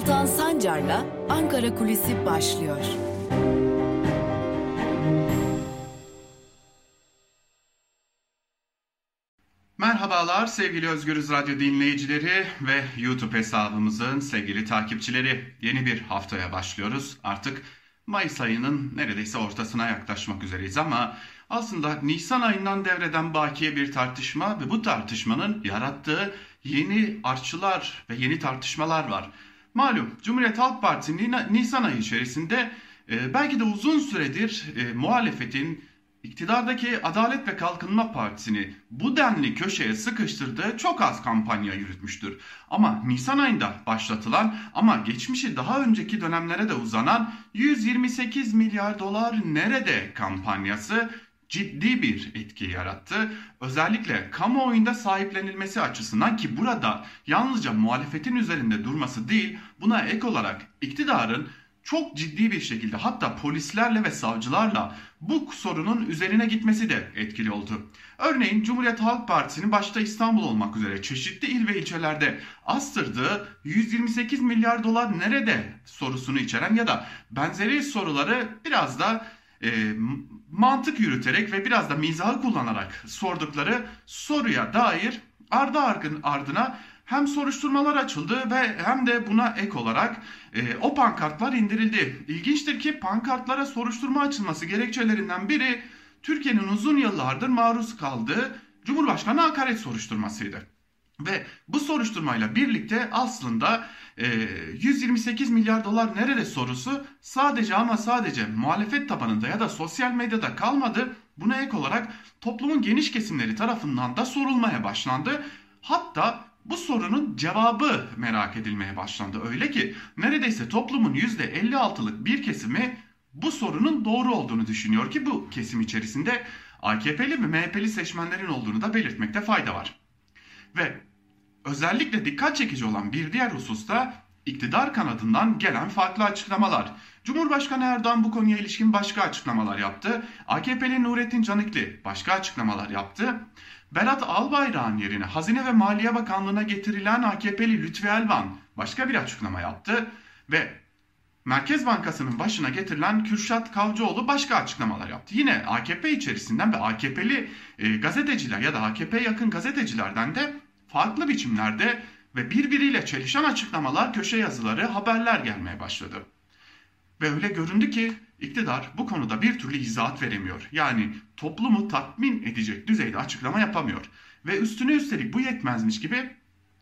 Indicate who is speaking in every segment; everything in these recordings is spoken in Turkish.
Speaker 1: Altan Sancar'la Ankara Kulisi başlıyor.
Speaker 2: Merhabalar sevgili Özgürüz Radyo dinleyicileri ve YouTube hesabımızın sevgili takipçileri. Yeni bir haftaya başlıyoruz. Artık Mayıs ayının neredeyse ortasına yaklaşmak üzereyiz ama aslında Nisan ayından devreden bakiye bir tartışma ve bu tartışmanın yarattığı yeni artçılar ve yeni tartışmalar var. Malum Cumhuriyet Halk Partisi Nisan ayı içerisinde e, belki de uzun süredir e, muhalefetin iktidardaki Adalet ve Kalkınma Partisi'ni bu denli köşeye sıkıştırdığı çok az kampanya yürütmüştür. Ama Nisan ayında başlatılan ama geçmişi daha önceki dönemlere de uzanan 128 milyar dolar nerede kampanyası ciddi bir etki yarattı. Özellikle kamuoyunda sahiplenilmesi açısından ki burada yalnızca muhalefetin üzerinde durması değil buna ek olarak iktidarın çok ciddi bir şekilde hatta polislerle ve savcılarla bu sorunun üzerine gitmesi de etkili oldu. Örneğin Cumhuriyet Halk Partisi'nin başta İstanbul olmak üzere çeşitli il ve ilçelerde astırdığı 128 milyar dolar nerede sorusunu içeren ya da benzeri soruları biraz da e, mantık yürüterek ve biraz da mizahı kullanarak sordukları soruya dair ardı ardına hem soruşturmalar açıldı ve hem de buna ek olarak e, o pankartlar indirildi. İlginçtir ki pankartlara soruşturma açılması gerekçelerinden biri Türkiye'nin uzun yıllardır maruz kaldığı Cumhurbaşkanı hakaret soruşturmasıydı. Ve bu soruşturmayla birlikte aslında e, 128 milyar dolar nerede sorusu sadece ama sadece muhalefet tabanında ya da sosyal medyada kalmadı. Buna ek olarak toplumun geniş kesimleri tarafından da sorulmaya başlandı. Hatta bu sorunun cevabı merak edilmeye başlandı. Öyle ki neredeyse toplumun %56'lık bir kesimi bu sorunun doğru olduğunu düşünüyor ki bu kesim içerisinde AKP'li ve MHP'li seçmenlerin olduğunu da belirtmekte fayda var. Ve özellikle dikkat çekici olan bir diğer hususta iktidar kanadından gelen farklı açıklamalar. Cumhurbaşkanı Erdoğan bu konuya ilişkin başka açıklamalar yaptı. AKP'li Nurettin Canikli başka açıklamalar yaptı. Berat Albayrak'ın yerine Hazine ve Maliye Bakanlığı'na getirilen AKP'li Lütfi Elvan başka bir açıklama yaptı ve Merkez Bankası'nın başına getirilen Kürşat Kavcıoğlu başka açıklamalar yaptı. Yine AKP içerisinden ve AKP'li e, gazeteciler ya da AKP yakın gazetecilerden de farklı biçimlerde ve birbiriyle çelişen açıklamalar, köşe yazıları, haberler gelmeye başladı. Ve öyle göründü ki iktidar bu konuda bir türlü izahat veremiyor. Yani toplumu tatmin edecek düzeyde açıklama yapamıyor. Ve üstüne üstelik bu yetmezmiş gibi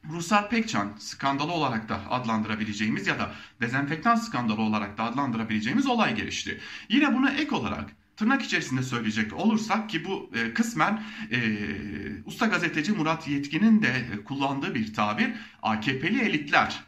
Speaker 2: Ruslar Pekcan skandalı olarak da adlandırabileceğimiz ya da dezenfektan skandalı olarak da adlandırabileceğimiz olay gelişti. Yine buna ek olarak tırnak içerisinde söyleyecek olursak ki bu e, kısmen e, usta gazeteci Murat Yetkin'in de e, kullandığı bir tabir AKP'li elitler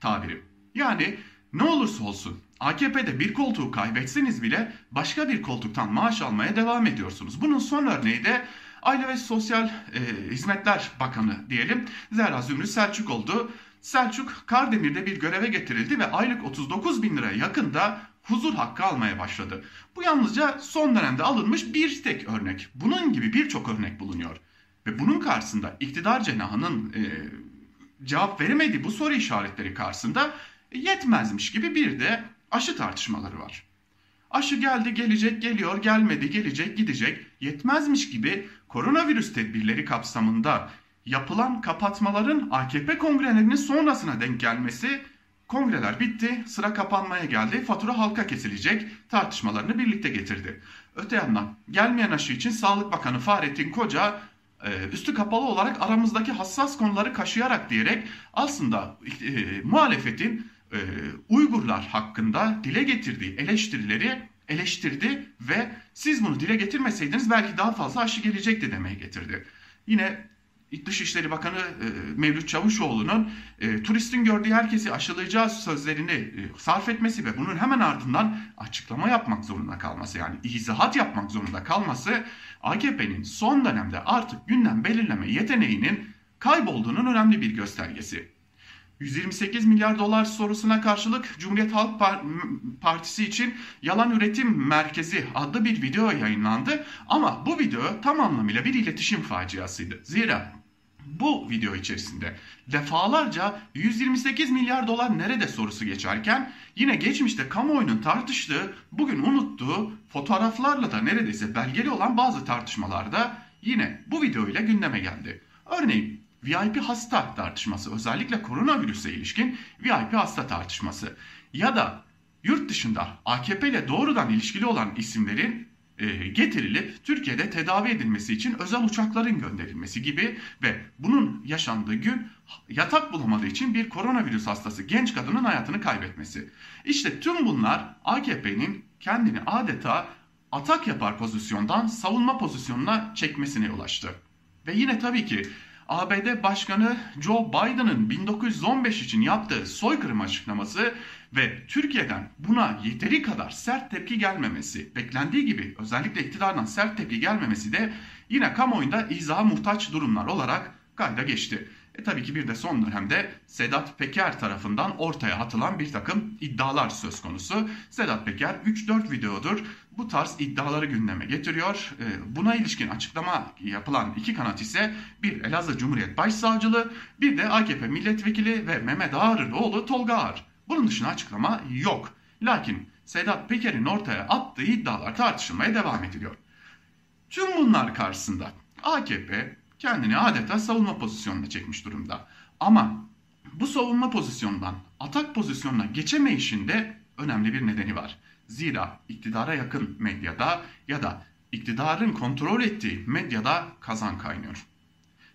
Speaker 2: tabiri. Yani ne olursa olsun AKP'de bir koltuğu kaybetseniz bile başka bir koltuktan maaş almaya devam ediyorsunuz. Bunun son örneği de Aile ve Sosyal e, Hizmetler Bakanı diyelim Zehra Zümrüt Selçuk oldu. Selçuk Kardemir'de bir göreve getirildi ve aylık 39 bin liraya yakında huzur hakkı almaya başladı. Bu yalnızca son dönemde alınmış bir tek örnek. Bunun gibi birçok örnek bulunuyor. Ve bunun karşısında iktidar cenahının e, cevap veremediği bu soru işaretleri karşısında yetmezmiş gibi bir de aşı tartışmaları var. Aşı geldi, gelecek, geliyor, gelmedi, gelecek, gidecek. Yetmezmiş gibi koronavirüs tedbirleri kapsamında yapılan kapatmaların AKP kongrelerinin sonrasına denk gelmesi kongreler bitti, sıra kapanmaya geldi, fatura halka kesilecek tartışmalarını birlikte getirdi. Öte yandan gelmeyen aşı için Sağlık Bakanı Fahrettin Koca e, üstü kapalı olarak aramızdaki hassas konuları kaşıyarak diyerek aslında e, muhalefetin e, Uygurlar hakkında dile getirdiği eleştirileri eleştirdi ve siz bunu dile getirmeseydiniz belki daha fazla aşı gelecekti demeye getirdi. Yine Dışişleri Bakanı e, Mevlüt Çavuşoğlu'nun e, turistin gördüğü herkesi aşılayacağı sözlerini e, sarf etmesi ve bunun hemen ardından açıklama yapmak zorunda kalması yani izahat yapmak zorunda kalması AKP'nin son dönemde artık gündem belirleme yeteneğinin kaybolduğunun önemli bir göstergesi. 128 milyar dolar sorusuna karşılık Cumhuriyet Halk Partisi için Yalan Üretim Merkezi adlı bir video yayınlandı. Ama bu video tam anlamıyla bir iletişim faciasıydı. Zira bu video içerisinde defalarca 128 milyar dolar nerede sorusu geçerken yine geçmişte kamuoyunun tartıştığı, bugün unuttuğu fotoğraflarla da neredeyse belgeli olan bazı tartışmalarda yine bu video ile gündeme geldi. Örneğin VIP hasta tartışması özellikle koronavirüse ilişkin VIP hasta tartışması ya da yurt dışında AKP ile doğrudan ilişkili olan isimlerin getirilip Türkiye'de tedavi edilmesi için özel uçakların gönderilmesi gibi ve bunun yaşandığı gün yatak bulamadığı için bir koronavirüs hastası genç kadının hayatını kaybetmesi. İşte tüm bunlar AKP'nin kendini adeta atak yapar pozisyondan savunma pozisyonuna çekmesine ulaştı. Ve yine tabii ki ABD Başkanı Joe Biden'ın 1915 için yaptığı soykırım açıklaması ve Türkiye'den buna yeteri kadar sert tepki gelmemesi, beklendiği gibi özellikle iktidardan sert tepki gelmemesi de yine kamuoyunda izaha muhtaç durumlar olarak kayda geçti. E tabii ki bir de son dönemde Sedat Peker tarafından ortaya atılan bir takım iddialar söz konusu. Sedat Peker 3-4 videodur bu tarz iddiaları gündeme getiriyor. E, buna ilişkin açıklama yapılan iki kanat ise bir Elazığ Cumhuriyet Başsavcılığı bir de AKP milletvekili ve Mehmet Ağar'ın oğlu Tolga Ağar. Bunun dışında açıklama yok. Lakin Sedat Peker'in ortaya attığı iddialar tartışılmaya devam ediliyor. Tüm bunlar karşısında AKP kendini adeta savunma pozisyonuna çekmiş durumda. Ama bu savunma pozisyonundan atak pozisyonuna geçemeyişinde önemli bir nedeni var. Zira iktidara yakın medyada ya da iktidarın kontrol ettiği medyada kazan kaynıyor.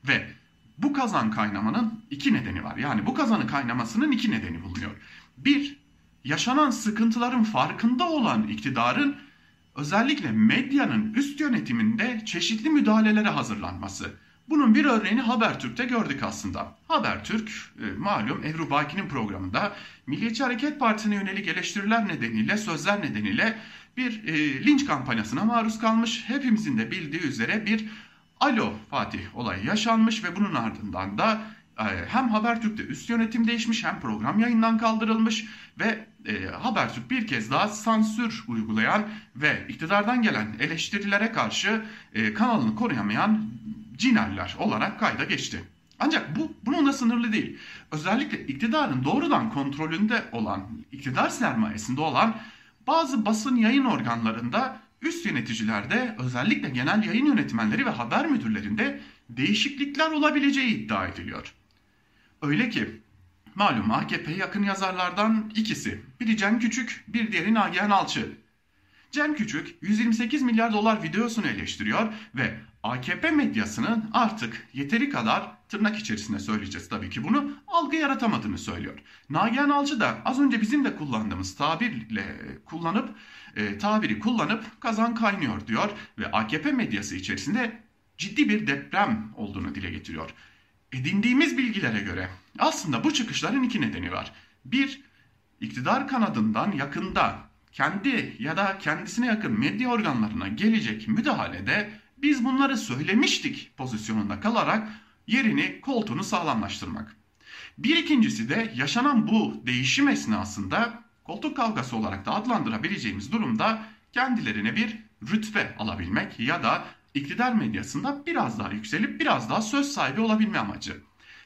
Speaker 2: Ve bu kazan kaynamanın iki nedeni var. Yani bu kazanı kaynamasının iki nedeni bulunuyor. Bir, yaşanan sıkıntıların farkında olan iktidarın özellikle medyanın üst yönetiminde çeşitli müdahalelere hazırlanması. Bunun bir örneğini Habertürk'te gördük aslında. Habertürk e, malum Ebru Baki'nin programında Milliyetçi Hareket Partisi'ne yönelik eleştiriler nedeniyle, sözler nedeniyle bir e, linç kampanyasına maruz kalmış. Hepimizin de bildiği üzere bir Alo Fatih olayı yaşanmış ve bunun ardından da e, hem Habertürk'te üst yönetim değişmiş hem program yayından kaldırılmış ve e, Habertürk bir kez daha sansür uygulayan ve iktidardan gelen eleştirilere karşı e, kanalını koruyamayan cineller olarak kayda geçti. Ancak bu bununla sınırlı değil. Özellikle iktidarın doğrudan kontrolünde olan, iktidar sermayesinde olan bazı basın yayın organlarında üst yöneticilerde özellikle genel yayın yönetmenleri ve haber müdürlerinde değişiklikler olabileceği iddia ediliyor. Öyle ki malum AKP yakın yazarlardan ikisi, biri Cem Küçük, bir diğeri Nagihan Alçı. Cem Küçük 128 milyar dolar videosunu eleştiriyor ve AKP medyasının artık yeteri kadar tırnak içerisinde söyleyeceğiz tabii ki bunu algı yaratamadığını söylüyor. Nagihan Alcı da az önce bizim de kullandığımız tabirle kullanıp e, tabiri kullanıp kazan kaynıyor diyor ve AKP medyası içerisinde ciddi bir deprem olduğunu dile getiriyor. Edindiğimiz bilgilere göre aslında bu çıkışların iki nedeni var. Bir, iktidar kanadından yakında kendi ya da kendisine yakın medya organlarına gelecek müdahalede biz bunları söylemiştik pozisyonunda kalarak yerini koltuğunu sağlamlaştırmak. Bir ikincisi de yaşanan bu değişim esnasında koltuk kavgası olarak da adlandırabileceğimiz durumda kendilerine bir rütbe alabilmek ya da iktidar medyasında biraz daha yükselip biraz daha söz sahibi olabilme amacı.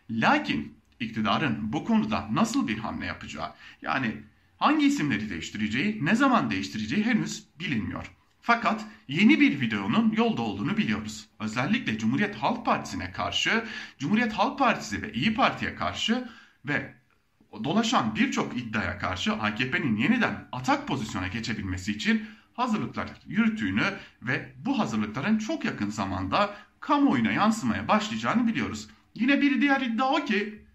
Speaker 2: Lakin iktidarın bu konuda nasıl bir hamle yapacağı yani hangi isimleri değiştireceği, ne zaman değiştireceği henüz bilinmiyor. Fakat yeni bir videonun yolda olduğunu biliyoruz. Özellikle Cumhuriyet Halk Partisi'ne karşı, Cumhuriyet Halk Partisi ve İyi Parti'ye karşı ve dolaşan birçok iddiaya karşı AKP'nin yeniden atak pozisyona geçebilmesi için hazırlıklar yürüttüğünü ve bu hazırlıkların çok yakın zamanda kamuoyuna yansımaya başlayacağını biliyoruz. Yine bir diğer iddia o ki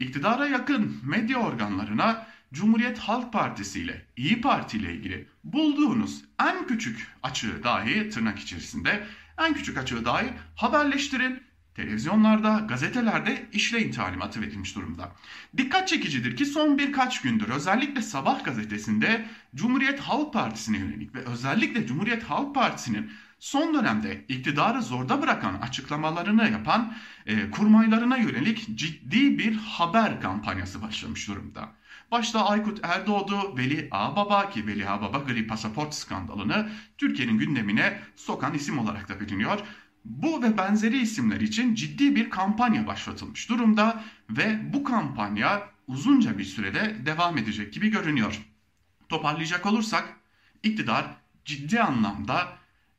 Speaker 2: iktidara yakın medya organlarına Cumhuriyet Halk Partisi ile İyi Parti ile ilgili bulduğunuz en küçük açığı dahi tırnak içerisinde en küçük açığı dahi haberleştirin. Televizyonlarda, gazetelerde işleyin talimatı verilmiş durumda. Dikkat çekicidir ki son birkaç gündür özellikle Sabah gazetesinde Cumhuriyet Halk Partisi'ne yönelik ve özellikle Cumhuriyet Halk Partisi'nin son dönemde iktidarı zorda bırakan açıklamalarını yapan e, kurmaylarına yönelik ciddi bir haber kampanyası başlamış durumda. Başta Aykut Erdoğdu, Veli Ağbaba ki Veli Ağbaba gri pasaport skandalını Türkiye'nin gündemine sokan isim olarak da biliniyor.
Speaker 3: Bu ve benzeri isimler için ciddi bir kampanya başlatılmış durumda ve bu kampanya uzunca bir sürede devam edecek gibi görünüyor. Toparlayacak olursak iktidar ciddi anlamda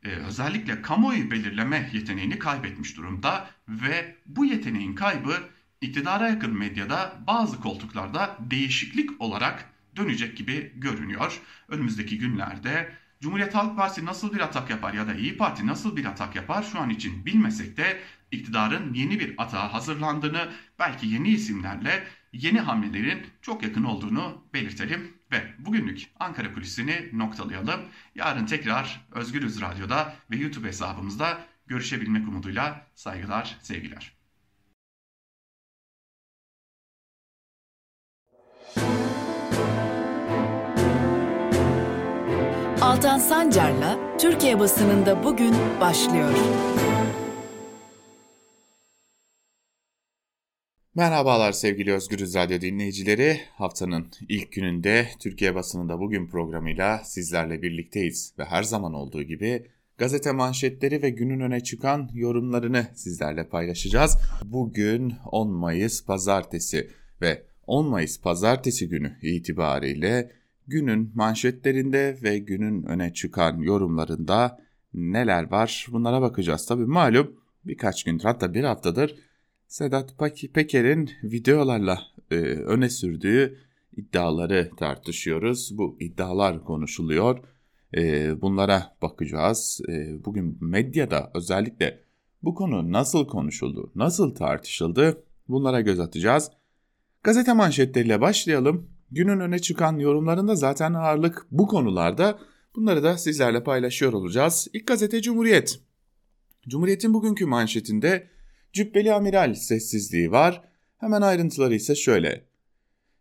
Speaker 3: e, özellikle kamuoyu belirleme yeteneğini kaybetmiş durumda ve bu yeteneğin kaybı iktidara yakın medyada bazı koltuklarda değişiklik olarak dönecek gibi görünüyor. Önümüzdeki günlerde Cumhuriyet Halk Partisi nasıl bir atak yapar ya da İyi Parti nasıl bir atak yapar şu an için bilmesek de iktidarın yeni bir atağa hazırlandığını belki yeni isimlerle yeni hamlelerin çok yakın olduğunu belirtelim ve bugünlük Ankara Kulisi'ni noktalayalım. Yarın tekrar Özgürüz Radyo'da ve YouTube hesabımızda görüşebilmek umuduyla saygılar, sevgiler.
Speaker 1: Altan Sancar'la Türkiye basınında bugün başlıyor.
Speaker 2: Merhabalar sevgili Özgürüz Radyo dinleyicileri. Haftanın ilk gününde Türkiye basınında bugün programıyla sizlerle birlikteyiz ve her zaman olduğu gibi gazete manşetleri ve günün öne çıkan yorumlarını sizlerle paylaşacağız. Bugün 10 Mayıs pazartesi ve 10 Mayıs pazartesi günü itibariyle günün manşetlerinde ve günün öne çıkan yorumlarında neler var bunlara bakacağız. Tabi malum birkaç gündür hatta bir haftadır Sedat Peker'in videolarla e, öne sürdüğü iddiaları tartışıyoruz. Bu iddialar konuşuluyor. E, bunlara bakacağız. E, bugün medyada özellikle bu konu nasıl konuşuldu, nasıl tartışıldı bunlara göz atacağız. Gazete manşetleriyle başlayalım. Günün öne çıkan yorumlarında zaten ağırlık bu konularda. Bunları da sizlerle paylaşıyor olacağız. İlk gazete Cumhuriyet. Cumhuriyet'in bugünkü manşetinde Cübbeli amiral sessizliği var. Hemen ayrıntıları ise şöyle.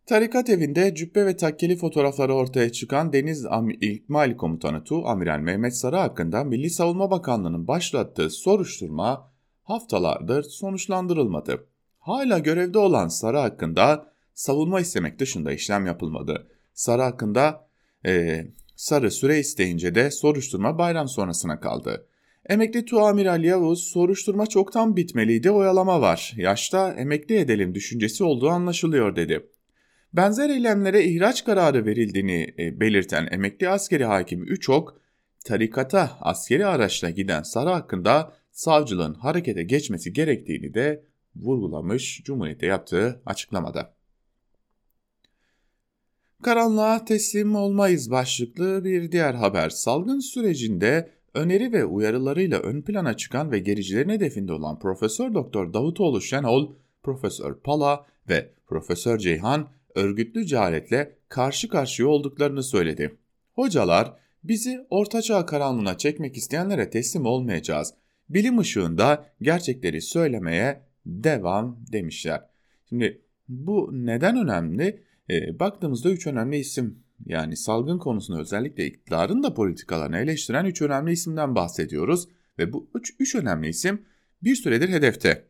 Speaker 2: Tarikat evinde cübbe ve takkeli fotoğrafları ortaya çıkan Deniz İlkmal Komutanı Tu Amiral Mehmet Sarı hakkında Milli Savunma Bakanlığı'nın başlattığı soruşturma haftalardır sonuçlandırılmadı. Hala görevde olan Sarı hakkında savunma istemek dışında işlem yapılmadı. Sarı hakkında e, Sarı süre isteyince de soruşturma bayram sonrasına kaldı. Emekli Tuamiral Yavuz soruşturma çoktan bitmeliydi oyalama var. Yaşta emekli edelim düşüncesi olduğu anlaşılıyor dedi. Benzer eylemlere ihraç kararı verildiğini e, belirten emekli askeri hakim Üçok, tarikata askeri araçla giden Sarı hakkında savcılığın harekete geçmesi gerektiğini de vurgulamış Cumhuriyet'e yaptığı açıklamada. Karanlığa teslim olmayız başlıklı bir diğer haber. Salgın sürecinde öneri ve uyarılarıyla ön plana çıkan ve gericilerin hedefinde olan Profesör Doktor Davutoğlu Şenol, Profesör Pala ve Profesör Ceyhan örgütlü ceharetle karşı karşıya olduklarını söyledi. Hocalar bizi ortaçağ karanlığına çekmek isteyenlere teslim olmayacağız. Bilim ışığında gerçekleri söylemeye devam demişler. Şimdi bu neden önemli? E, baktığımızda üç önemli isim yani salgın konusunda özellikle iktidarın da politikalarını eleştiren üç önemli isimden bahsediyoruz. Ve bu üç, üç önemli isim bir süredir hedefte.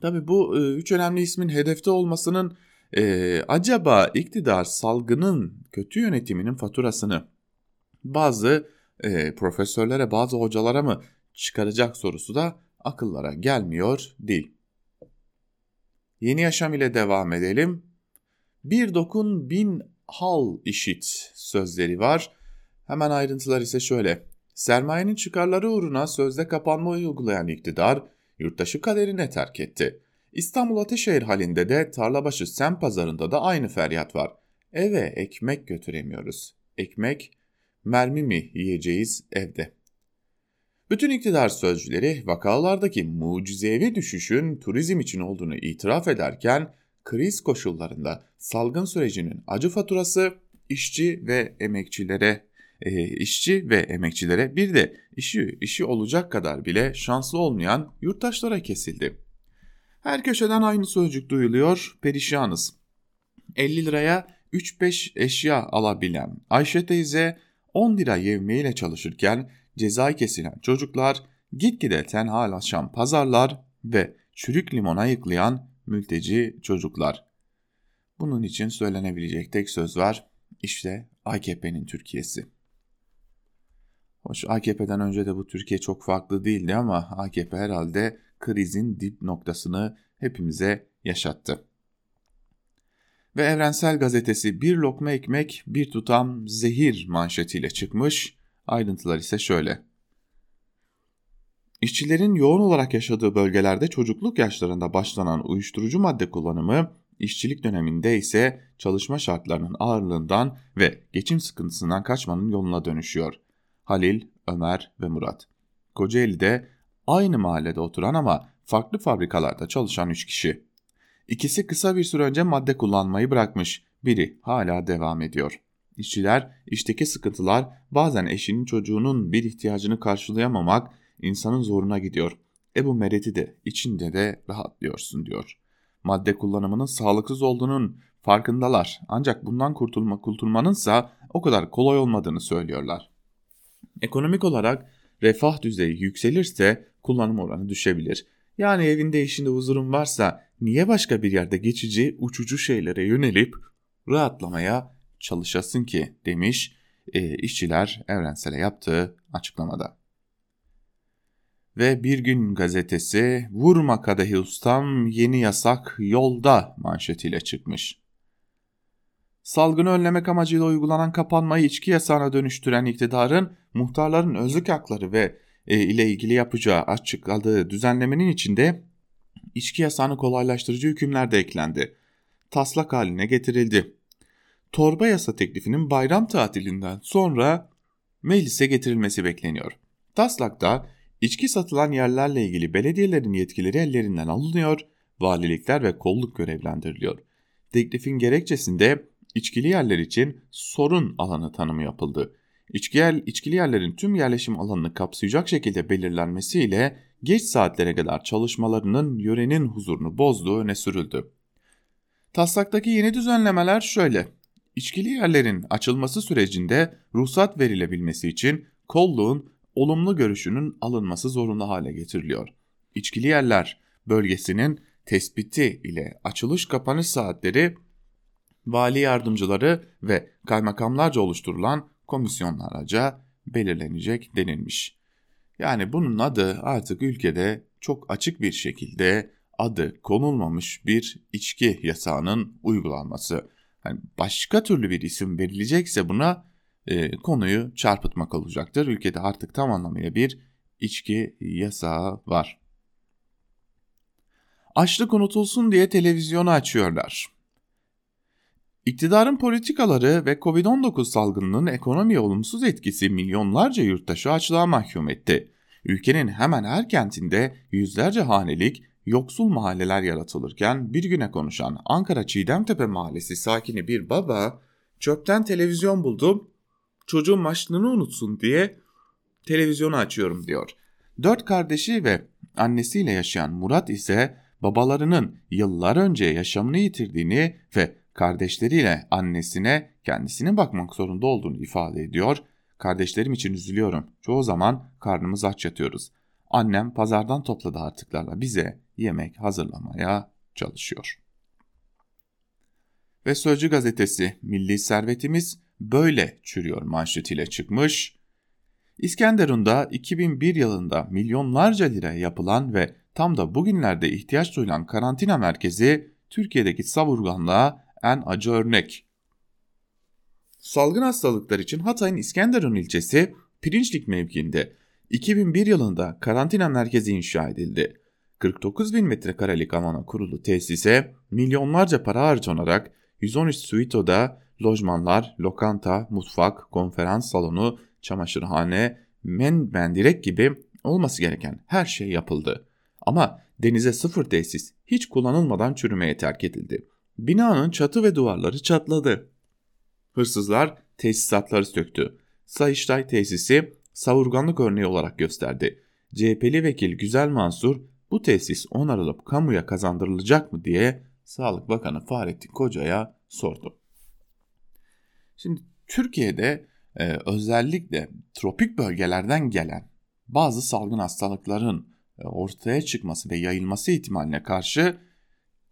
Speaker 2: Tabi bu e, üç önemli ismin hedefte olmasının e, acaba iktidar salgının kötü yönetiminin faturasını bazı e, profesörlere bazı hocalara mı çıkaracak sorusu da akıllara gelmiyor değil. Yeni yaşam ile devam edelim. Bir dokun bin hal işit sözleri var. Hemen ayrıntılar ise şöyle. Sermayenin çıkarları uğruna sözde kapanma uygulayan iktidar yurttaşı kaderine terk etti. İstanbul Ateşehir halinde de Tarlabaşı Sem pazarında da aynı feryat var. Eve ekmek götüremiyoruz. Ekmek, mermi mi yiyeceğiz evde? Bütün iktidar sözcüleri vakalardaki mucizevi düşüşün turizm için olduğunu itiraf ederken kriz koşullarında salgın sürecinin acı faturası işçi ve emekçilere e, işçi ve emekçilere bir de işi işi olacak kadar bile şanslı olmayan yurttaşlara kesildi. Her köşeden aynı sözcük duyuluyor, perişanız. 50 liraya 3-5 eşya alabilen Ayşe teyze 10 lira yevmiyle çalışırken ceza kesilen çocuklar, gitgide tenhalaşan pazarlar ve çürük limona yıklayan mülteci çocuklar. Bunun için söylenebilecek tek söz var. İşte AKP'nin Türkiye'si. Hoş AKP'den önce de bu Türkiye çok farklı değildi ama AKP herhalde krizin dip noktasını hepimize yaşattı. Ve Evrensel Gazetesi bir lokma ekmek bir tutam zehir manşetiyle çıkmış. Ayrıntılar ise şöyle. İşçilerin yoğun olarak yaşadığı bölgelerde çocukluk yaşlarında başlanan uyuşturucu madde kullanımı, işçilik döneminde ise çalışma şartlarının ağırlığından ve geçim sıkıntısından kaçmanın yoluna dönüşüyor. Halil, Ömer ve Murat. Kocaeli'de aynı mahallede oturan ama farklı fabrikalarda çalışan 3 kişi. İkisi kısa bir süre önce madde kullanmayı bırakmış, biri hala devam ediyor. İşçiler, işteki sıkıntılar bazen eşinin çocuğunun bir ihtiyacını karşılayamamak insanın zoruna gidiyor. E bu mereti de içinde de rahatlıyorsun diyor. Madde kullanımının sağlıksız olduğunun farkındalar ancak bundan kurtulma kurtulmanınsa o kadar kolay olmadığını söylüyorlar. Ekonomik olarak refah düzeyi yükselirse kullanım oranı düşebilir. Yani evinde işinde huzurun varsa niye başka bir yerde geçici uçucu şeylere yönelip rahatlamaya çalışasın ki demiş e, işçiler evrensele yaptığı açıklamada. Ve Bir Gün gazetesi vurma kadehi ustam yeni yasak yolda manşetiyle çıkmış. Salgını önlemek amacıyla uygulanan kapanmayı içki yasağına dönüştüren iktidarın muhtarların özlük hakları ve e, ile ilgili yapacağı açıkladığı düzenlemenin içinde içki yasağını kolaylaştırıcı hükümler de eklendi. Taslak haline getirildi. Torba yasa teklifinin bayram tatilinden sonra meclise getirilmesi bekleniyor. Taslakta içki satılan yerlerle ilgili belediyelerin yetkileri ellerinden alınıyor, valilikler ve kolluk görevlendiriliyor. Teklifin gerekçesinde içkili yerler için sorun alanı tanımı yapıldı. İçki yer, içkili yerlerin tüm yerleşim alanını kapsayacak şekilde belirlenmesiyle geç saatlere kadar çalışmalarının yörenin huzurunu bozduğu öne sürüldü. Taslaktaki yeni düzenlemeler şöyle. İçkili yerlerin açılması sürecinde ruhsat verilebilmesi için kolluğun olumlu görüşünün alınması zorunlu hale getiriliyor. İçkili yerler bölgesinin tespiti ile açılış kapanış saatleri vali yardımcıları ve kaymakamlarca oluşturulan komisyonlarca belirlenecek denilmiş. Yani bunun adı artık ülkede çok açık bir şekilde adı konulmamış bir içki yasağının uygulanması. Yani başka türlü bir isim verilecekse buna e, konuyu çarpıtmak olacaktır. Ülkede artık tam anlamıyla bir içki yasağı var. Açlık unutulsun diye televizyonu açıyorlar. İktidarın politikaları ve Covid-19 salgınının ekonomiye olumsuz etkisi milyonlarca yurttaşı açlığa mahkum etti. Ülkenin hemen her kentinde yüzlerce hanelik yoksul mahalleler yaratılırken bir güne konuşan Ankara Çiğdemtepe Mahallesi sakini bir baba çöpten televizyon buldum çocuğun maçlığını unutsun diye televizyonu açıyorum diyor. Dört kardeşi ve annesiyle yaşayan Murat ise babalarının yıllar önce yaşamını yitirdiğini ve kardeşleriyle annesine kendisine bakmak zorunda olduğunu ifade ediyor. Kardeşlerim için üzülüyorum. Çoğu zaman karnımız aç yatıyoruz. Annem pazardan topladığı artıklarla bize yemek hazırlamaya çalışıyor. Ve Sözcü gazetesi Milli Servetimiz böyle çürüyor manşetiyle çıkmış. İskenderun'da 2001 yılında milyonlarca lira yapılan ve tam da bugünlerde ihtiyaç duyulan karantina merkezi Türkiye'deki savurganlığa en acı örnek. Salgın hastalıklar için Hatay'ın İskenderun ilçesi Pirinçlik mevkiinde 2001 yılında karantina merkezi inşa edildi. 49 bin metrekarelik alana kurulu tesise milyonlarca para harcanarak 113 suitoda lojmanlar, lokanta, mutfak, konferans salonu, çamaşırhane, men mendirek gibi olması gereken her şey yapıldı. Ama denize sıfır tesis hiç kullanılmadan çürümeye terk edildi. Binanın çatı ve duvarları çatladı. Hırsızlar tesisatları söktü. Sayıştay tesisi savurganlık örneği olarak gösterdi. CHP'li vekil Güzel Mansur bu tesis onarılıp kamuya kazandırılacak mı diye Sağlık Bakanı Fahrettin Koca'ya sordu. Şimdi Türkiye'de e, özellikle tropik bölgelerden gelen bazı salgın hastalıkların e, ortaya çıkması ve yayılması ihtimaline karşı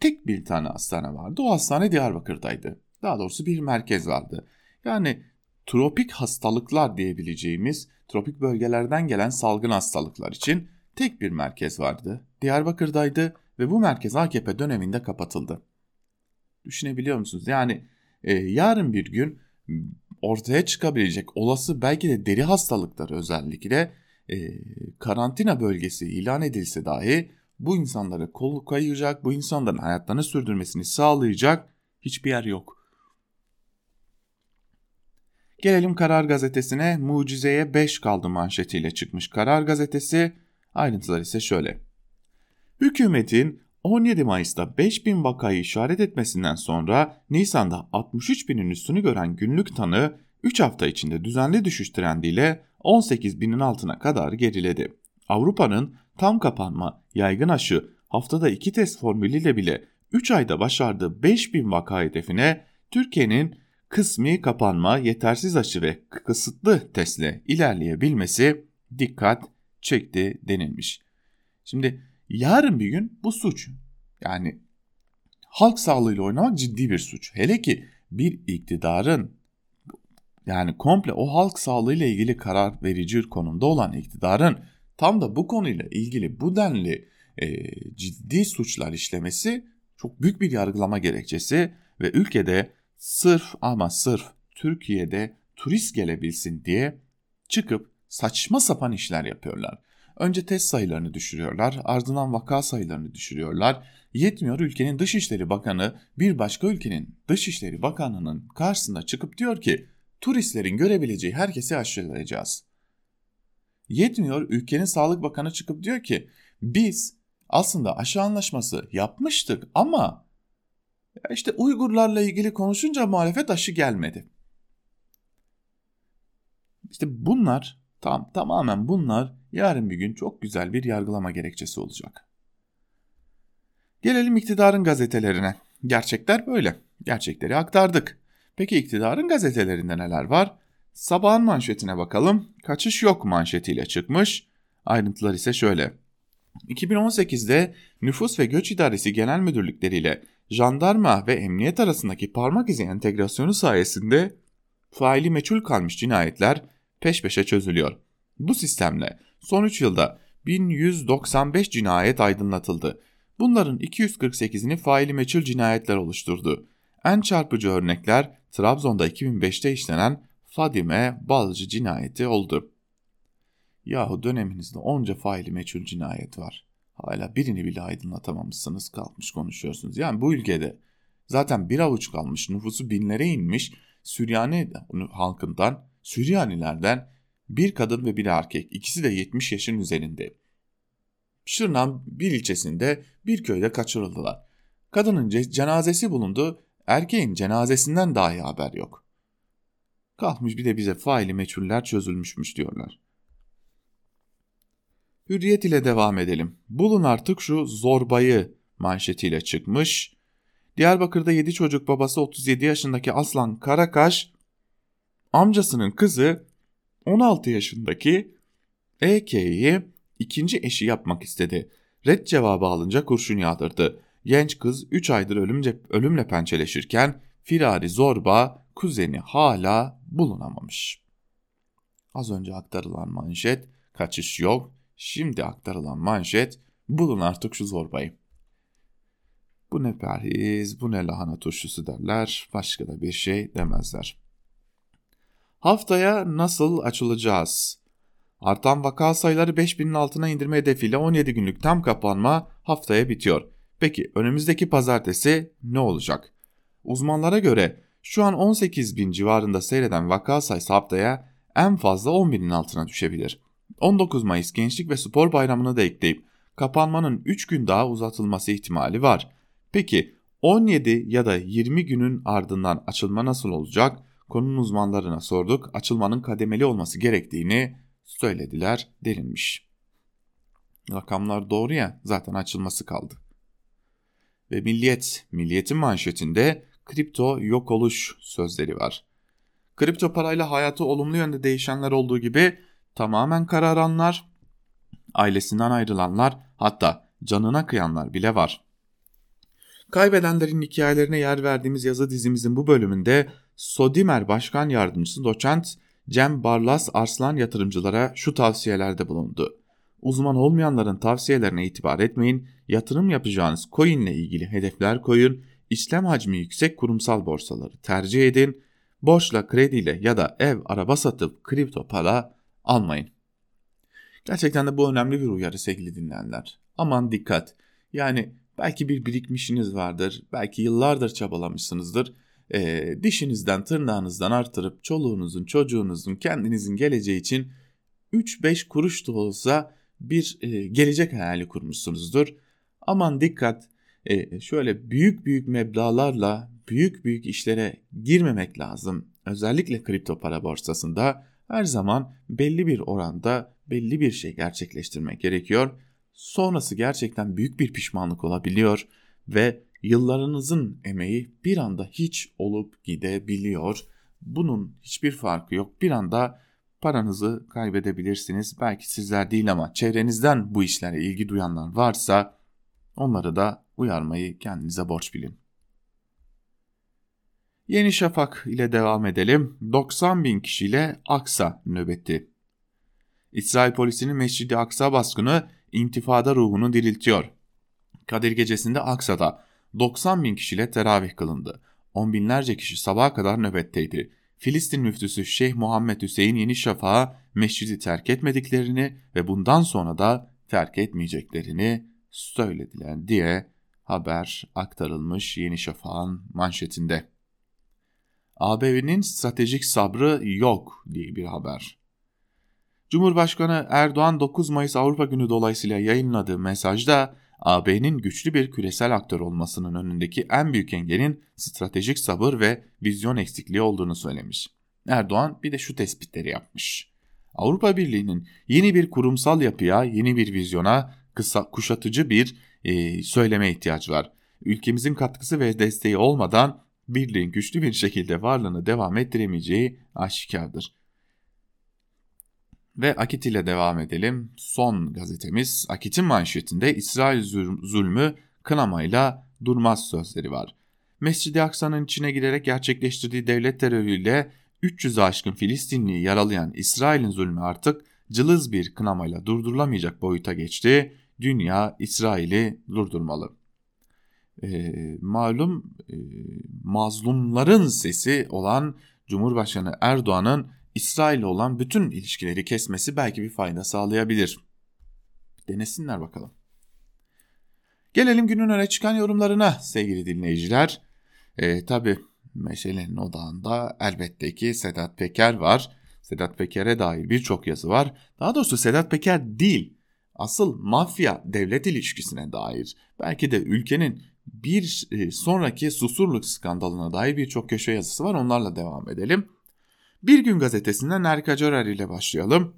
Speaker 2: tek bir tane hastane vardı. O hastane Diyarbakır'daydı. Daha doğrusu bir merkez vardı. Yani tropik hastalıklar diyebileceğimiz tropik bölgelerden gelen salgın hastalıklar için tek bir merkez vardı. Diyarbakır'daydı ve bu merkez AKP döneminde kapatıldı. Düşünebiliyor musunuz? Yani e, yarın bir gün ortaya çıkabilecek olası belki de deri hastalıkları özellikle e, karantina bölgesi ilan edilse dahi bu insanlara kol kayacak, bu insanların hayatlarını sürdürmesini sağlayacak hiçbir yer yok. Gelelim Karar Gazetesi'ne mucizeye 5 kaldı manşetiyle çıkmış Karar Gazetesi. Ayrıntılar ise şöyle. Hükümetin 17 Mayıs'ta 5000 vakayı işaret etmesinden sonra Nisan'da 63 binin üstünü gören günlük tanı 3 hafta içinde düzenli düşüş trendiyle 18 binin altına kadar geriledi. Avrupa'nın tam kapanma, yaygın aşı, haftada 2 test formülüyle bile 3 ayda başardığı 5000 vaka hedefine Türkiye'nin kısmi kapanma, yetersiz aşı ve kısıtlı testle ilerleyebilmesi dikkat çekti denilmiş. Şimdi yarın bir gün bu suç. Yani halk sağlığıyla oynamak ciddi bir suç. Hele ki bir iktidarın yani komple o halk sağlığıyla ilgili karar verici konumda olan iktidarın tam da bu konuyla ilgili bu denli e, ciddi suçlar işlemesi çok büyük bir yargılama gerekçesi ve ülkede sırf ama sırf Türkiye'de turist gelebilsin diye çıkıp saçma sapan işler yapıyorlar. Önce test sayılarını düşürüyorlar, ardından vaka sayılarını düşürüyorlar. Yetmiyor ülkenin Dışişleri Bakanı bir başka ülkenin Dışişleri Bakanı'nın karşısında çıkıp diyor ki turistlerin görebileceği herkesi aşılayacağız. Yetmiyor ülkenin Sağlık Bakanı çıkıp diyor ki biz aslında aşı anlaşması yapmıştık ama işte Uygurlarla ilgili konuşunca muhalefet aşı gelmedi. İşte bunlar tam tamamen bunlar yarın bir gün çok güzel bir yargılama gerekçesi olacak. Gelelim iktidarın gazetelerine. Gerçekler böyle. Gerçekleri aktardık. Peki iktidarın gazetelerinde neler var? Sabahın manşetine bakalım. Kaçış yok manşetiyle çıkmış. Ayrıntılar ise şöyle. 2018'de Nüfus ve Göç İdaresi Genel Müdürlükleri ile jandarma ve emniyet arasındaki parmak izi entegrasyonu sayesinde faili meçhul kalmış cinayetler peş peşe çözülüyor. Bu sistemle son 3 yılda 1195 cinayet aydınlatıldı. Bunların 248'ini faili meçhul cinayetler oluşturdu. En çarpıcı örnekler Trabzon'da 2005'te işlenen Fadime Balcı cinayeti oldu. Yahu döneminizde onca faili meçhul cinayet var. Hala birini bile aydınlatamamışsınız kalkmış konuşuyorsunuz. Yani bu ülkede zaten bir avuç kalmış nüfusu binlere inmiş Süryani halkından, Süryanilerden bir kadın ve bir erkek ikisi de 70 yaşın üzerinde. Şırnak'ın bir ilçesinde bir köyde kaçırıldılar. Kadının cenazesi bulundu, erkeğin cenazesinden dahi haber yok. Kalkmış bir de bize faili meçhuller çözülmüşmüş diyorlar. Hürriyet ile devam edelim. Bulun artık şu zorbayı manşetiyle çıkmış. Diyarbakır'da 7 çocuk babası 37 yaşındaki Aslan Karakaş amcasının kızı 16 yaşındaki EK'yi ikinci eşi yapmak istedi. Red cevabı alınca kurşun yağdırdı. Genç kız 3 aydır ölümce, ölümle pençeleşirken firari zorba kuzeni hala bulunamamış. Az önce aktarılan manşet kaçış yok Şimdi aktarılan manşet bulun artık şu zorbayı. Bu ne perhiz, bu ne lahana turşusu derler, başka da bir şey demezler. Haftaya nasıl açılacağız? Artan vaka sayıları 5000'in altına indirme hedefiyle 17 günlük tam kapanma haftaya bitiyor. Peki önümüzdeki pazartesi ne olacak? Uzmanlara göre şu an 18 bin civarında seyreden vaka sayısı haftaya en fazla 10 binin altına düşebilir. 19 Mayıs Gençlik ve Spor Bayramı'nı da ekleyip kapanmanın 3 gün daha uzatılması ihtimali var. Peki 17 ya da 20 günün ardından açılma nasıl olacak? Konunun uzmanlarına sorduk. Açılmanın kademeli olması gerektiğini söylediler denilmiş. Rakamlar doğru ya zaten açılması kaldı. Ve Milliyet, Milliyet'in manşetinde kripto yok oluş sözleri var. Kripto parayla hayatı olumlu yönde değişenler olduğu gibi tamamen kararanlar, ailesinden ayrılanlar hatta canına kıyanlar bile var. Kaybedenlerin hikayelerine yer verdiğimiz yazı dizimizin bu bölümünde Sodimer Başkan Yardımcısı Doçent Cem Barlas Arslan yatırımcılara şu tavsiyelerde bulundu. Uzman olmayanların tavsiyelerine itibar etmeyin, yatırım yapacağınız coin ile ilgili hedefler koyun, işlem hacmi yüksek kurumsal borsaları tercih edin, borçla, krediyle ya da ev, araba satıp kripto para almayın. Gerçekten de bu önemli bir uyarı sevgili dinleyenler. Aman dikkat. Yani belki bir birikmişiniz vardır, belki yıllardır çabalamışsınızdır. E, dişinizden, tırnağınızdan artırıp çoluğunuzun, çocuğunuzun, kendinizin geleceği için 3-5 kuruş da olsa bir e, gelecek hayali kurmuşsunuzdur. Aman dikkat e, şöyle büyük büyük meblalarla büyük büyük işlere girmemek lazım. Özellikle kripto para borsasında her zaman belli bir oranda belli bir şey gerçekleştirmek gerekiyor. Sonrası gerçekten büyük bir pişmanlık olabiliyor ve yıllarınızın emeği bir anda hiç olup gidebiliyor. Bunun hiçbir farkı yok. Bir anda paranızı kaybedebilirsiniz. Belki sizler değil ama çevrenizden bu işlere ilgi duyanlar varsa onları da uyarmayı kendinize borç bilin. Yeni Şafak ile devam edelim. 90 bin kişiyle Aksa nöbeti. İsrail polisinin Mescid-i Aksa baskını intifada ruhunu diriltiyor. Kadir gecesinde Aksa'da 90 bin kişiyle teravih kılındı. On binlerce kişi sabaha kadar nöbetteydi. Filistin müftüsü Şeyh Muhammed Hüseyin Yeni Şafak'a mescidi terk etmediklerini ve bundan sonra da terk etmeyeceklerini söylediler diye haber aktarılmış Yeni Şafak'ın manşetinde. AB'nin stratejik sabrı yok diye bir haber. Cumhurbaşkanı Erdoğan 9 Mayıs Avrupa Günü dolayısıyla yayınladığı mesajda AB'nin güçlü bir küresel aktör olmasının önündeki en büyük engelin stratejik sabır ve vizyon eksikliği olduğunu söylemiş. Erdoğan bir de şu tespitleri yapmış. Avrupa Birliği'nin yeni bir kurumsal yapıya, yeni bir vizyona, kısa kuşatıcı bir e, söyleme ihtiyacı var. Ülkemizin katkısı ve desteği olmadan birliğin güçlü bir şekilde varlığını devam ettiremeyeceği aşikardır. Ve Akit ile devam edelim. Son gazetemiz Akit'in manşetinde İsrail zulmü kınamayla durmaz sözleri var. Mescid-i Aksa'nın içine girerek gerçekleştirdiği devlet terörüyle 300'ü aşkın Filistinliyi yaralayan İsrail'in zulmü artık cılız bir kınamayla durdurulamayacak boyuta geçti. Dünya İsrail'i durdurmalı. E, malum e, mazlumların sesi olan Cumhurbaşkanı Erdoğan'ın İsrail olan bütün ilişkileri kesmesi belki bir fayda sağlayabilir. Denesinler bakalım. Gelelim günün öne çıkan yorumlarına sevgili dinleyiciler. E, Tabi meselenin odağında elbette ki Sedat Peker var. Sedat Peker'e dair birçok yazı var. Daha doğrusu Sedat Peker değil, asıl mafya devlet ilişkisine dair, belki de ülkenin bir e, sonraki susurluk skandalına dair birçok köşe yazısı var. Onlarla devam edelim. Bir gün gazetesinden Erka Corer ile başlayalım.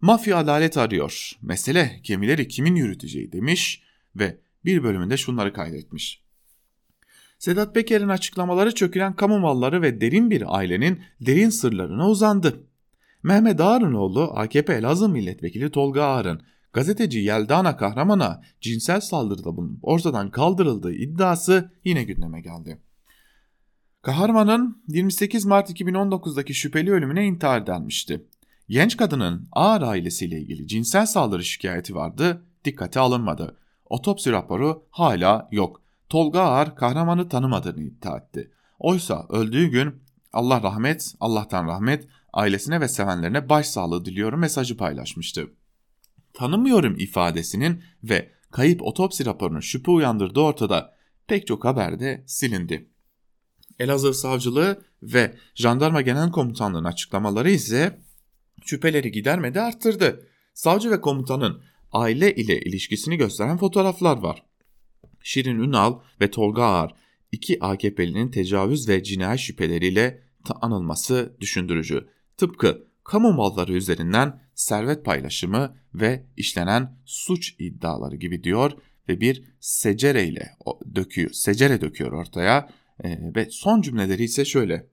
Speaker 2: Mafya adalet arıyor. Mesele gemileri kimin yürüteceği demiş ve bir bölümünde şunları kaydetmiş. Sedat Peker'in açıklamaları çökülen kamu malları ve derin bir ailenin derin sırlarına uzandı. Mehmet Ağar'ın oğlu AKP Elazığ Milletvekili Tolga Ağar'ın gazeteci Yeldana Kahraman'a cinsel saldırıda bulunup ortadan kaldırıldığı iddiası yine gündeme geldi. Kahraman'ın 28 Mart 2019'daki şüpheli ölümüne intihar denmişti. Genç kadının Ağar ailesiyle ilgili cinsel saldırı şikayeti vardı, dikkate alınmadı. Otopsi raporu hala yok. Tolga Ağar kahramanı tanımadığını iddia etti. Oysa öldüğü gün Allah rahmet, Allah'tan rahmet, ailesine ve sevenlerine başsağlığı diliyorum mesajı paylaşmıştı. Tanımıyorum ifadesinin ve kayıp otopsi raporunun şüphe uyandırdığı ortada pek çok haberde silindi. Elazığ Savcılığı ve Jandarma Genel Komutanlığı'nın açıklamaları ise şüpheleri gidermedi arttırdı. Savcı ve komutanın aile ile ilişkisini gösteren fotoğraflar var. Şirin Ünal ve Tolga Ağar iki AKP'linin tecavüz ve cinayet şüpheleriyle anılması düşündürücü. Tıpkı kamu malları üzerinden servet paylaşımı ve işlenen suç iddiaları gibi diyor ve bir secere ile döküyor, secere döküyor ortaya e, ve son cümleleri ise şöyle.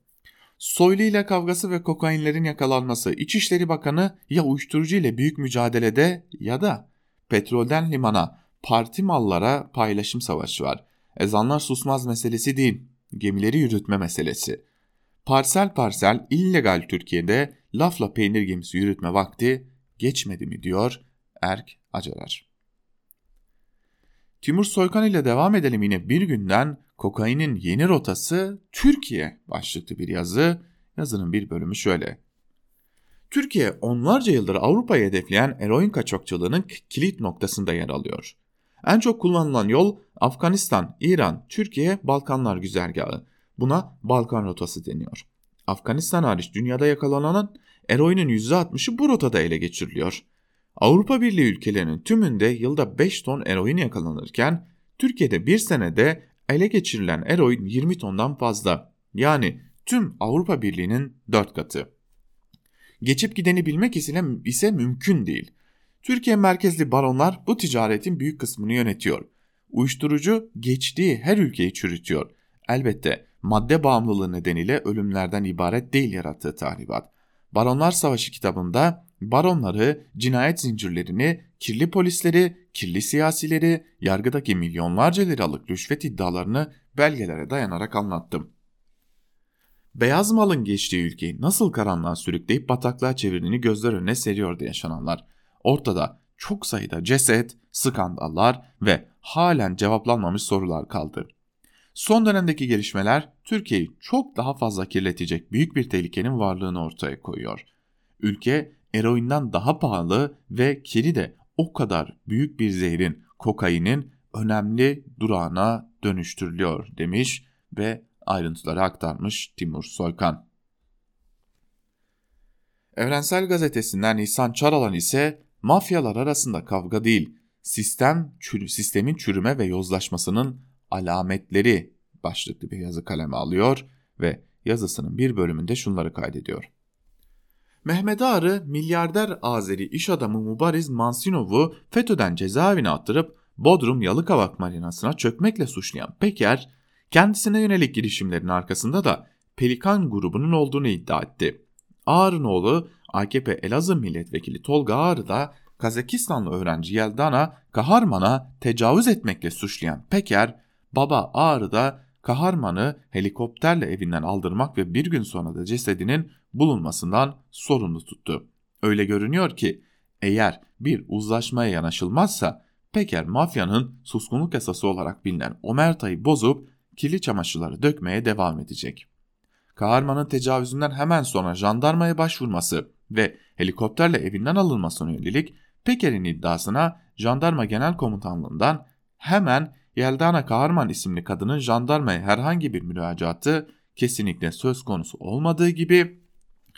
Speaker 2: Soylu ile kavgası ve kokainlerin yakalanması İçişleri Bakanı ya uyuşturucu ile büyük mücadelede ya da petrolden limana parti mallara paylaşım savaşı var. Ezanlar susmaz meselesi değil, gemileri yürütme meselesi. parsel parsel illegal Türkiye'de lafla peynir gemisi yürütme vakti geçmedi mi diyor Erk Acarar. Timur Soykan ile devam edelim yine bir günden kokainin yeni rotası Türkiye başlıklı bir yazı. Yazının bir bölümü şöyle. Türkiye onlarca yıldır Avrupa'yı hedefleyen eroin kaçakçılığının kilit noktasında yer alıyor. En çok kullanılan yol Afganistan, İran, Türkiye, Balkanlar güzergahı. Buna Balkan rotası deniyor. Afganistan hariç dünyada yakalanan eroinin %60'ı bu rotada ele geçiriliyor. Avrupa Birliği ülkelerinin tümünde yılda 5 ton eroin yakalanırken Türkiye'de bir senede ele geçirilen eroin 20 tondan fazla. Yani tüm Avrupa Birliği'nin 4 katı. Geçip gideni bilmek ise mümkün değil. Türkiye merkezli baronlar bu ticaretin büyük kısmını yönetiyor. Uyuşturucu geçtiği her ülkeyi çürütüyor. Elbette madde bağımlılığı nedeniyle ölümlerden ibaret değil yarattığı tahribat. Baronlar Savaşı kitabında baronları, cinayet zincirlerini, kirli polisleri, kirli siyasileri, yargıdaki milyonlarca liralık rüşvet iddialarını belgelere dayanarak anlattım. Beyaz malın geçtiği ülkeyi nasıl karanlığa sürükleyip bataklığa çevirdiğini gözler önüne seriyordu yaşananlar. Ortada çok sayıda ceset, skandallar ve halen cevaplanmamış sorular kaldı. Son dönemdeki gelişmeler Türkiye'yi çok daha fazla kirletecek büyük bir tehlikenin varlığını ortaya koyuyor. Ülke eroinden daha pahalı ve kiri de o kadar büyük bir zehrin, kokainin önemli durağına dönüştürülüyor demiş ve ayrıntıları aktarmış Timur Soykan. Evrensel Gazetesi'nden Nisan Çaralan ise mafyalar arasında kavga değil, sistem sistemin çürüme ve yozlaşmasının alametleri başlıklı bir yazı kaleme alıyor ve yazısının bir bölümünde şunları kaydediyor. Mehmet Ağrı milyarder Azeri iş adamı Mubariz Mansinov'u FETÖ'den cezaevine attırıp Bodrum Yalıkavak Marinası'na çökmekle suçlayan Peker, kendisine yönelik girişimlerin arkasında da Pelikan grubunun olduğunu iddia etti. Ağrı'nın oğlu AKP Elazığ Milletvekili Tolga Ağrı da Kazakistanlı öğrenci Yeldana Kaharman'a tecavüz etmekle suçlayan Peker, baba Ağrı da Kaharman'ı helikopterle evinden aldırmak ve bir gün sonra da cesedinin bulunmasından sorumlu tuttu. Öyle görünüyor ki eğer bir uzlaşmaya yanaşılmazsa Peker mafyanın suskunluk yasası olarak bilinen omertayı bozup kirli çamaşırları dökmeye devam edecek. Kaharman'ın tecavüzünden hemen sonra jandarmaya başvurması ve helikopterle evinden alınmasına yönelik Peker'in iddiasına jandarma genel komutanlığından hemen Yeldana Kaharman isimli kadının jandarmaya herhangi bir müracaatı kesinlikle söz konusu olmadığı gibi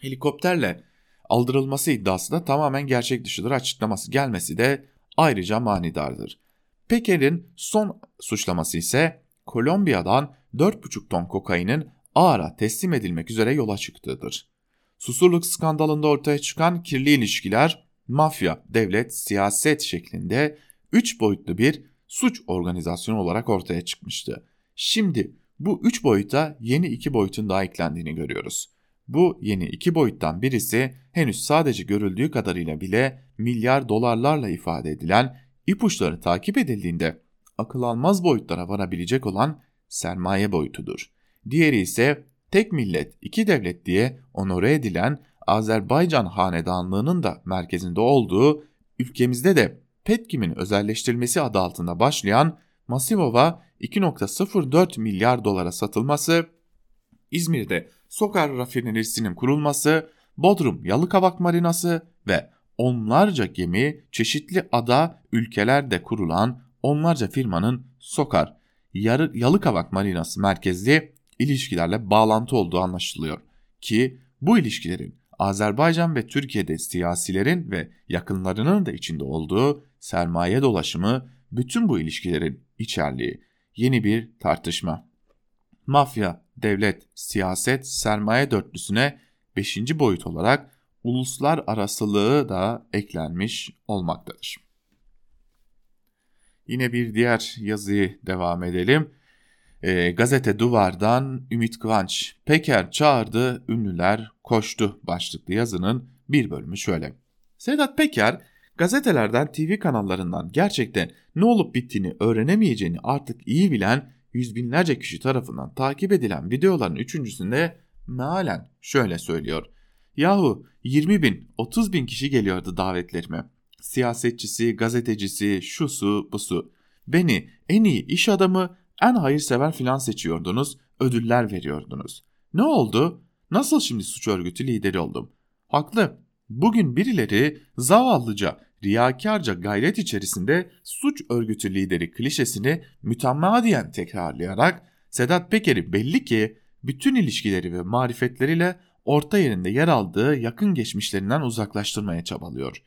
Speaker 2: helikopterle aldırılması iddiası da tamamen gerçek dışıdır açıklaması gelmesi de ayrıca manidardır. Peker'in son suçlaması ise Kolombiya'dan 4,5 ton kokainin ağıra teslim edilmek üzere yola çıktığıdır. Susurluk skandalında ortaya çıkan kirli ilişkiler mafya, devlet, siyaset şeklinde 3 boyutlu bir suç organizasyonu olarak ortaya çıkmıştı. Şimdi bu 3 boyuta yeni 2 boyutun daha eklendiğini görüyoruz. Bu yeni iki boyuttan birisi henüz sadece görüldüğü kadarıyla bile milyar dolarlarla ifade edilen ipuçları takip edildiğinde akıl almaz boyutlara varabilecek olan sermaye boyutudur. Diğeri ise tek millet iki devlet diye onore edilen Azerbaycan hanedanlığının da merkezinde olduğu ülkemizde de Petkim'in özelleştirilmesi adı altında başlayan Masivov'a 2.04 milyar dolara satılması, İzmir'de Sokar rafinerisinin kurulması, Bodrum Yalıkavak Marinası ve onlarca gemi çeşitli ada ülkelerde kurulan onlarca firmanın Sokar Yarı, Yalıkavak Marinası merkezli ilişkilerle bağlantı olduğu anlaşılıyor ki bu ilişkilerin Azerbaycan ve Türkiye'de siyasilerin ve yakınlarının da içinde olduğu sermaye dolaşımı bütün bu ilişkilerin içerliği yeni bir tartışma. Mafya, devlet, siyaset, sermaye dörtlüsüne beşinci boyut olarak uluslar arasılığı da eklenmiş olmaktadır. Yine bir diğer yazıyı devam edelim. E, gazete Duvar'dan Ümit Kıvanç, Peker çağırdı, ünlüler koştu başlıklı yazının bir bölümü şöyle. Sedat Peker, gazetelerden TV kanallarından gerçekten ne olup bittiğini öğrenemeyeceğini artık iyi bilen yüz binlerce kişi tarafından takip edilen videoların üçüncüsünde mealen şöyle söylüyor. Yahu 20 bin 30 bin kişi geliyordu davetlerime. Siyasetçisi, gazetecisi, şusu, busu. Beni en iyi iş adamı, en hayırsever filan seçiyordunuz, ödüller veriyordunuz. Ne oldu? Nasıl şimdi suç örgütü lideri oldum? Haklı. Bugün birileri zavallıca, riyakarca gayret içerisinde suç örgütü lideri klişesini mütemadiyen tekrarlayarak Sedat Peker'i belli ki bütün ilişkileri ve marifetleriyle orta yerinde yer aldığı yakın geçmişlerinden uzaklaştırmaya çabalıyor.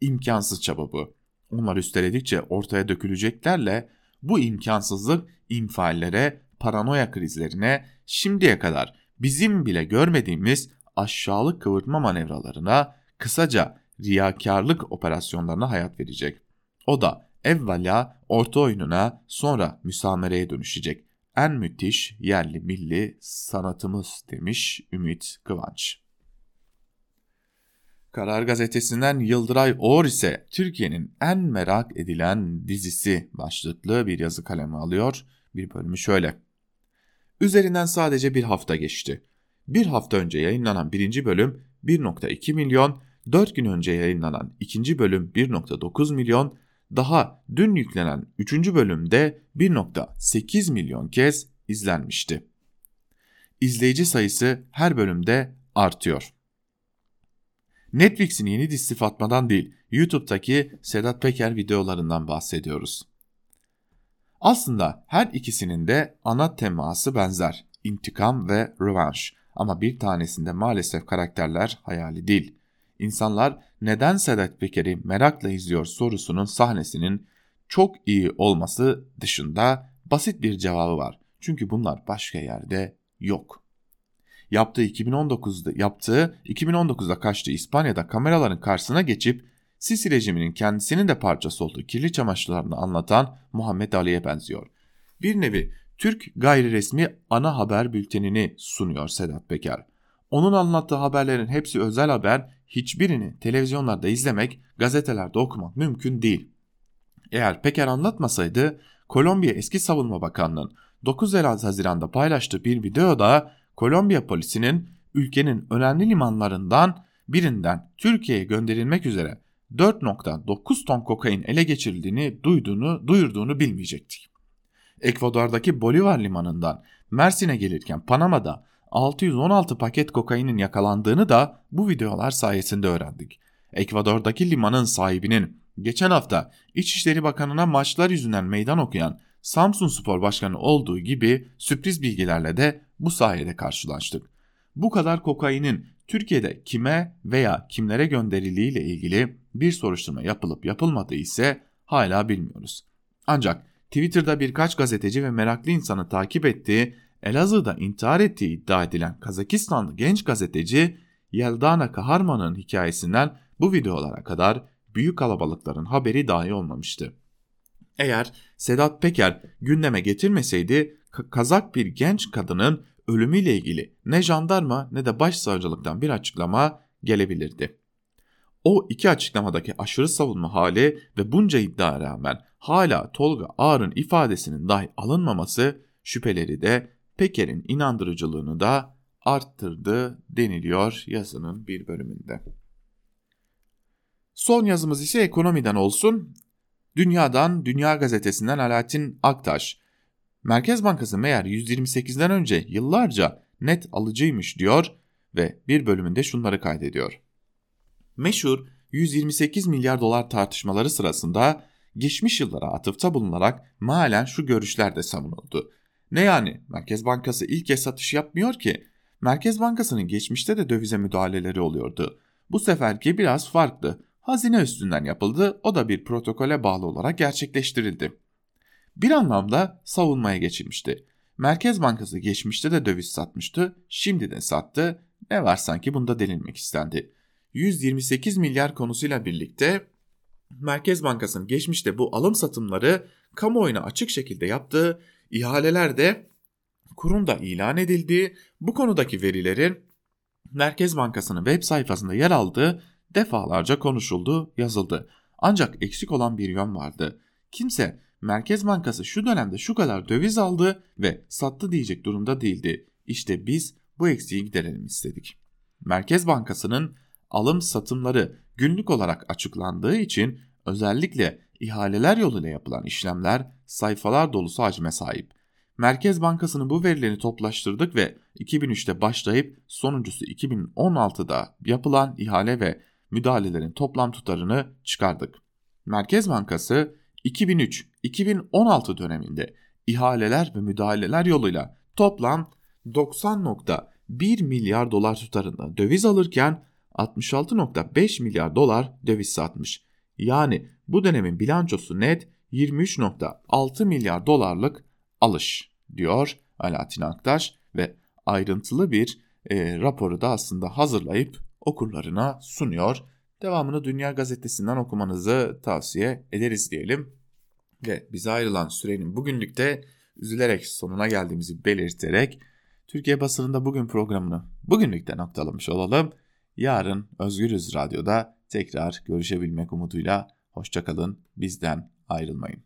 Speaker 2: İmkansız çaba bu. Onlar üsteledikçe ortaya döküleceklerle bu imkansızlık infiallere, paranoya krizlerine, şimdiye kadar bizim bile görmediğimiz aşağılık kıvırtma manevralarına, kısaca riyakarlık operasyonlarına hayat verecek. O da evvela orta oyununa sonra müsamereye dönüşecek. En müthiş yerli milli sanatımız demiş Ümit Kıvanç. Karar Gazetesi'nden Yıldıray Oğur ise Türkiye'nin en merak edilen dizisi başlıklı bir yazı kalemi alıyor. Bir bölümü şöyle. Üzerinden sadece bir hafta geçti. Bir hafta önce yayınlanan birinci bölüm 1.2 milyon, 4 gün önce yayınlanan ikinci bölüm 1.9 milyon, daha dün yüklenen üçüncü bölümde 1.8 milyon kez izlenmişti. İzleyici sayısı her bölümde artıyor. Netflix'in yeni dizisi Fatma'dan değil, YouTube'daki Sedat Peker videolarından bahsediyoruz. Aslında her ikisinin de ana teması benzer. intikam ve rövanş. Ama bir tanesinde maalesef karakterler hayali değil. İnsanlar neden Sedat Peker'i merakla izliyor sorusunun sahnesinin çok iyi olması dışında basit bir cevabı var. Çünkü bunlar başka yerde yok. Yaptığı 2019'da yaptığı 2019'da kaçtığı İspanya'da kameraların karşısına geçip Sisi rejiminin kendisinin de parçası olduğu kirli çamaşırlarını anlatan Muhammed Ali'ye benziyor. Bir nevi Türk gayri resmi ana haber bültenini sunuyor Sedat Peker. Onun anlattığı haberlerin hepsi özel haber, hiçbirini televizyonlarda izlemek, gazetelerde okumak mümkün değil. Eğer Peker anlatmasaydı, Kolombiya Eski Savunma Bakanlığı'nın 9 Haziran'da paylaştığı bir videoda Kolombiya polisinin ülkenin önemli limanlarından birinden Türkiye'ye gönderilmek üzere 4.9 ton kokain ele geçirildiğini duyduğunu, duyurduğunu bilmeyecektik. Ekvador'daki Bolivar limanından Mersin'e gelirken Panama'da 616 paket kokainin yakalandığını da bu videolar sayesinde öğrendik. Ekvador'daki limanın sahibinin geçen hafta İçişleri Bakanı'na maçlar yüzünden meydan okuyan Samsun Spor Başkanı olduğu gibi sürpriz bilgilerle de bu sayede karşılaştık. Bu kadar kokainin Türkiye'de kime veya kimlere gönderildiği ile ilgili bir soruşturma yapılıp yapılmadığı ise hala bilmiyoruz. Ancak Twitter'da birkaç gazeteci ve meraklı insanı takip ettiği Elazığ'da intihar ettiği iddia edilen Kazakistanlı genç gazeteci Yeldana Kaharman'ın hikayesinden bu videolara kadar büyük kalabalıkların haberi dahi olmamıştı. Eğer Sedat Peker gündeme getirmeseydi Kazak bir genç kadının ölümüyle ilgili ne jandarma ne de başsavcılıktan bir açıklama gelebilirdi. O iki açıklamadaki aşırı savunma hali ve bunca iddia rağmen hala Tolga Ağar'ın ifadesinin dahi alınmaması şüpheleri de Peker'in inandırıcılığını da arttırdı deniliyor yazının bir bölümünde. Son yazımız ise ekonomiden olsun. Dünyadan, Dünya Gazetesi'nden Alaaddin Aktaş. Merkez Bankası meğer 128'den önce yıllarca net alıcıymış diyor ve bir bölümünde şunları kaydediyor. Meşhur 128 milyar dolar tartışmaları sırasında geçmiş yıllara atıfta bulunarak malen şu görüşler de savunuldu. Ne yani Merkez Bankası ilk kez satış yapmıyor ki? Merkez Bankası'nın geçmişte de dövize müdahaleleri oluyordu. Bu seferki biraz farklı. Hazine üstünden yapıldı, o da bir protokole bağlı olarak gerçekleştirildi. Bir anlamda savunmaya geçilmişti. Merkez Bankası geçmişte de döviz satmıştı, şimdi de sattı. Ne var sanki bunda delinmek istendi. 128 milyar konusuyla birlikte Merkez Bankası'nın geçmişte bu alım satımları kamuoyuna açık şekilde yaptığı ihaleler de kurumda ilan edildiği bu konudaki verilerin Merkez Bankası'nın web sayfasında yer aldığı defalarca konuşuldu, yazıldı. Ancak eksik olan bir yön vardı. Kimse Merkez Bankası şu dönemde şu kadar döviz aldı ve sattı diyecek durumda değildi. İşte biz bu eksiği giderelim istedik. Merkez Bankası'nın alım satımları günlük olarak açıklandığı için özellikle ihaleler yoluyla yapılan işlemler sayfalar dolusu hacme sahip. Merkez Bankası'nın bu verilerini toplaştırdık ve 2003'te başlayıp sonuncusu 2016'da yapılan ihale ve müdahalelerin toplam tutarını çıkardık. Merkez Bankası 2003-2016 döneminde ihaleler ve müdahaleler yoluyla toplam 90.1 milyar dolar tutarında döviz alırken 66.5 milyar dolar döviz satmış. Yani bu dönemin bilançosu net 23.6 milyar dolarlık alış diyor Alaaddin Aktaş ve ayrıntılı bir e, raporu da aslında hazırlayıp okurlarına sunuyor. Devamını Dünya Gazetesi'nden okumanızı tavsiye ederiz diyelim. Ve bize ayrılan sürenin bugünlükte üzülerek sonuna geldiğimizi belirterek Türkiye basınında bugün programını bugünlükte noktalamış olalım. Yarın Özgürüz Radyo'da tekrar görüşebilmek umuduyla hoşçakalın bizden ayrılmayın.